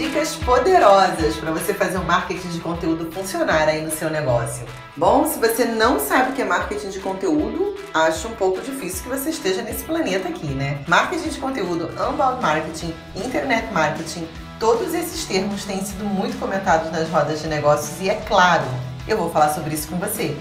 dicas poderosas para você fazer o marketing de conteúdo funcionar aí no seu negócio. Bom, se você não sabe o que é marketing de conteúdo, acho um pouco difícil que você esteja nesse planeta aqui, né? Marketing de conteúdo, unbound marketing, internet marketing, todos esses termos têm sido muito comentados nas rodas de negócios e é claro, eu vou falar sobre isso com você.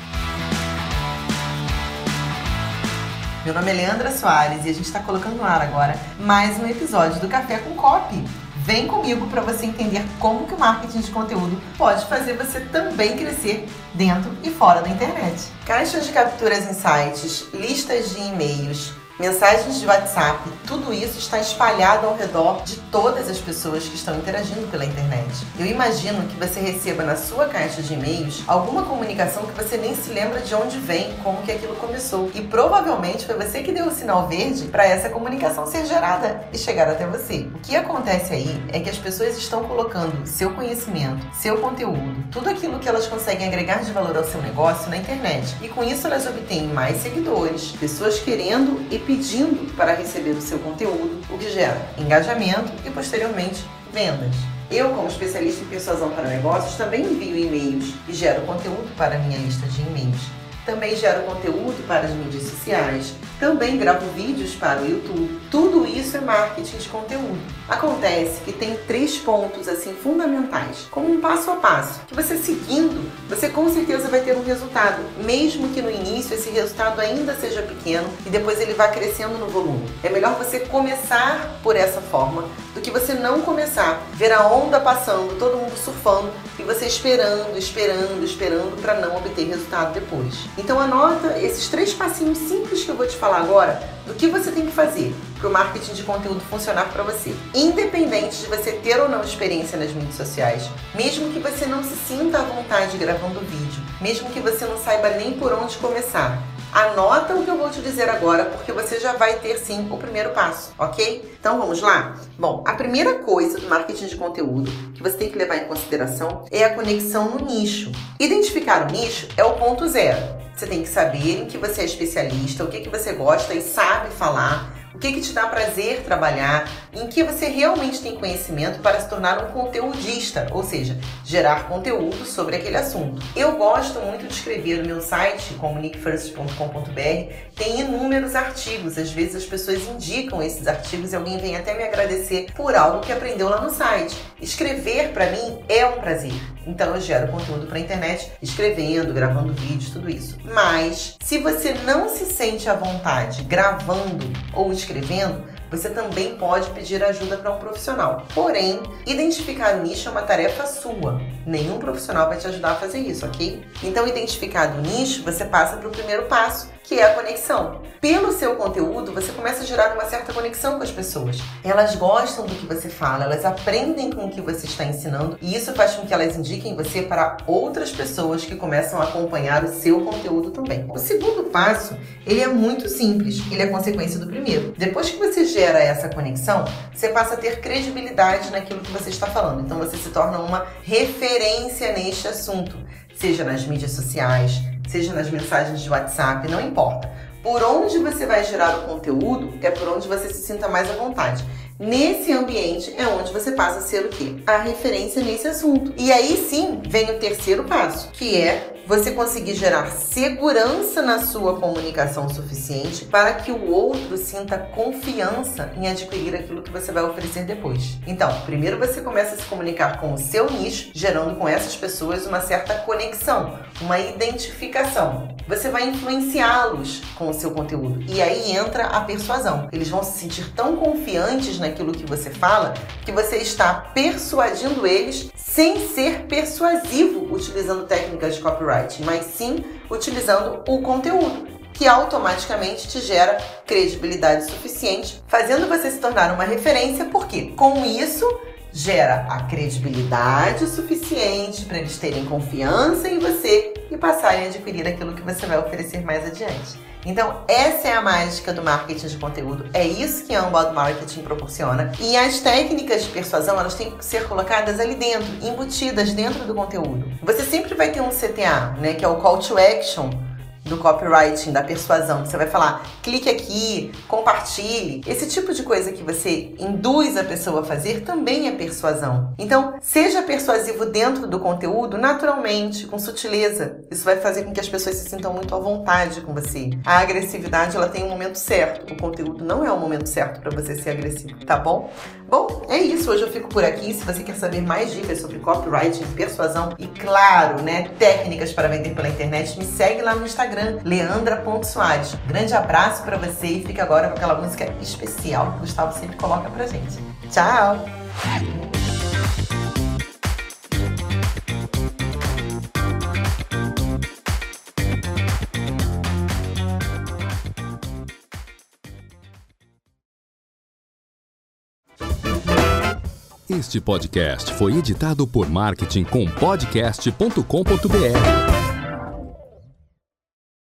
Meu nome é Leandra Soares e a gente está colocando no ar agora mais um episódio do Café com Copy. Vem comigo para você entender como que o marketing de conteúdo pode fazer você também crescer dentro e fora da internet. Caixas de capturas em sites, listas de e-mails, mensagens de WhatsApp, tudo isso está espalhado ao redor de todas as pessoas que estão interagindo pela internet. Eu imagino que você receba na sua caixa de e-mails alguma comunicação que você nem se lembra de onde vem, como que aquilo começou. E provavelmente foi você que deu o sinal verde para essa comunicação ser gerada e chegar até você. O que acontece aí é que as pessoas estão colocando seu conhecimento, seu conteúdo, tudo aquilo que elas conseguem agregar de valor ao seu negócio na internet. E com isso elas obtêm mais seguidores, pessoas querendo e pedindo para receber o seu conteúdo, o que gera engajamento e posteriormente vendas. Eu, como especialista em persuasão para negócios, também envio e-mails e gero conteúdo para minha lista de e-mails. Também gero conteúdo para as mídias sociais, também gravo vídeos para o YouTube. Tudo isso é marketing de conteúdo. Acontece que tem três pontos assim fundamentais, como um passo a passo, que você seguindo, você com certeza vai ter um resultado, mesmo que no início esse resultado ainda seja pequeno e depois ele vá crescendo no volume. É melhor você começar por essa forma do que você não começar, ver a onda passando, todo mundo surfando e você esperando, esperando, esperando para não obter resultado depois. Então anota esses três passinhos simples que eu vou te falar agora do que você tem que fazer para o marketing de conteúdo funcionar para você. Independente de você ter ou não experiência nas mídias sociais, mesmo que você não se sinta à vontade gravando vídeo, mesmo que você não saiba nem por onde começar, Anota o que eu vou te dizer agora, porque você já vai ter sim o primeiro passo, ok? Então vamos lá? Bom, a primeira coisa do marketing de conteúdo que você tem que levar em consideração é a conexão no nicho. Identificar o nicho é o ponto zero. Você tem que saber em que você é especialista, o que, que você gosta e sabe falar o que, que te dá prazer trabalhar, em que você realmente tem conhecimento para se tornar um conteudista, ou seja, gerar conteúdo sobre aquele assunto. Eu gosto muito de escrever no meu site, comuniquefirst.com.br, tem inúmeros artigos. Às vezes as pessoas indicam esses artigos e alguém vem até me agradecer por algo que aprendeu lá no site. Escrever para mim é um prazer. Então eu gero conteúdo para internet, escrevendo, gravando vídeos, tudo isso. Mas se você não se sente à vontade gravando ou escrevendo, você também pode pedir ajuda para um profissional. Porém, identificar o nicho é uma tarefa sua. Nenhum profissional vai te ajudar a fazer isso, ok? Então, identificado o nicho, você passa para o primeiro passo, que é a conexão. Pelo seu conteúdo, você começa a gerar uma certa conexão com as pessoas. Elas gostam do que você fala, elas aprendem com o que você está ensinando e isso faz com que elas indiquem você para outras pessoas que começam a acompanhar o seu conteúdo também. O segundo passo, ele é muito simples, ele é consequência do primeiro. Depois que você gera essa conexão, você passa a ter credibilidade naquilo que você está falando. Então você se torna uma referência neste assunto, seja nas mídias sociais, seja nas mensagens de WhatsApp, não importa. Por onde você vai gerar o conteúdo é por onde você se sinta mais à vontade. Nesse ambiente é onde você passa a ser o quê? A referência nesse assunto. E aí sim vem o terceiro passo, que é você conseguir gerar segurança na sua comunicação suficiente para que o outro sinta confiança em adquirir aquilo que você vai oferecer depois. Então, primeiro você começa a se comunicar com o seu nicho, gerando com essas pessoas uma certa conexão, uma identificação. Você vai influenciá-los com o seu conteúdo e aí entra a persuasão. Eles vão se sentir tão confiantes na naquilo que você fala que você está persuadindo eles sem ser persuasivo utilizando técnicas de copyright, mas sim utilizando o conteúdo que automaticamente te gera credibilidade suficiente, fazendo você se tornar uma referência, porque com isso gera a credibilidade suficiente para eles terem confiança em você e passarem a adquirir aquilo que você vai oferecer mais adiante. Então, essa é a mágica do marketing de conteúdo. É isso que a Unbound Marketing proporciona. E as técnicas de persuasão, elas têm que ser colocadas ali dentro, embutidas dentro do conteúdo. Você sempre vai ter um CTA, né, que é o call to action do copywriting, da persuasão. Você vai falar, clique aqui, compartilhe. Esse tipo de coisa que você induz a pessoa a fazer também é persuasão. Então, seja persuasivo dentro do conteúdo, naturalmente, com sutileza. Isso vai fazer com que as pessoas se sintam muito à vontade com você. A agressividade, ela tem um momento certo. O conteúdo não é o momento certo para você ser agressivo, tá bom? Bom, é isso. Hoje eu fico por aqui. Se você quer saber mais dicas sobre copywriting, persuasão e, claro, né, técnicas para vender pela internet, me segue lá no Instagram, leandra.soares. Grande abraço para você e fica agora com aquela música especial que o Gustavo sempre coloca pra gente. Tchau! Este podcast foi editado por Marketing com podcast.com.br.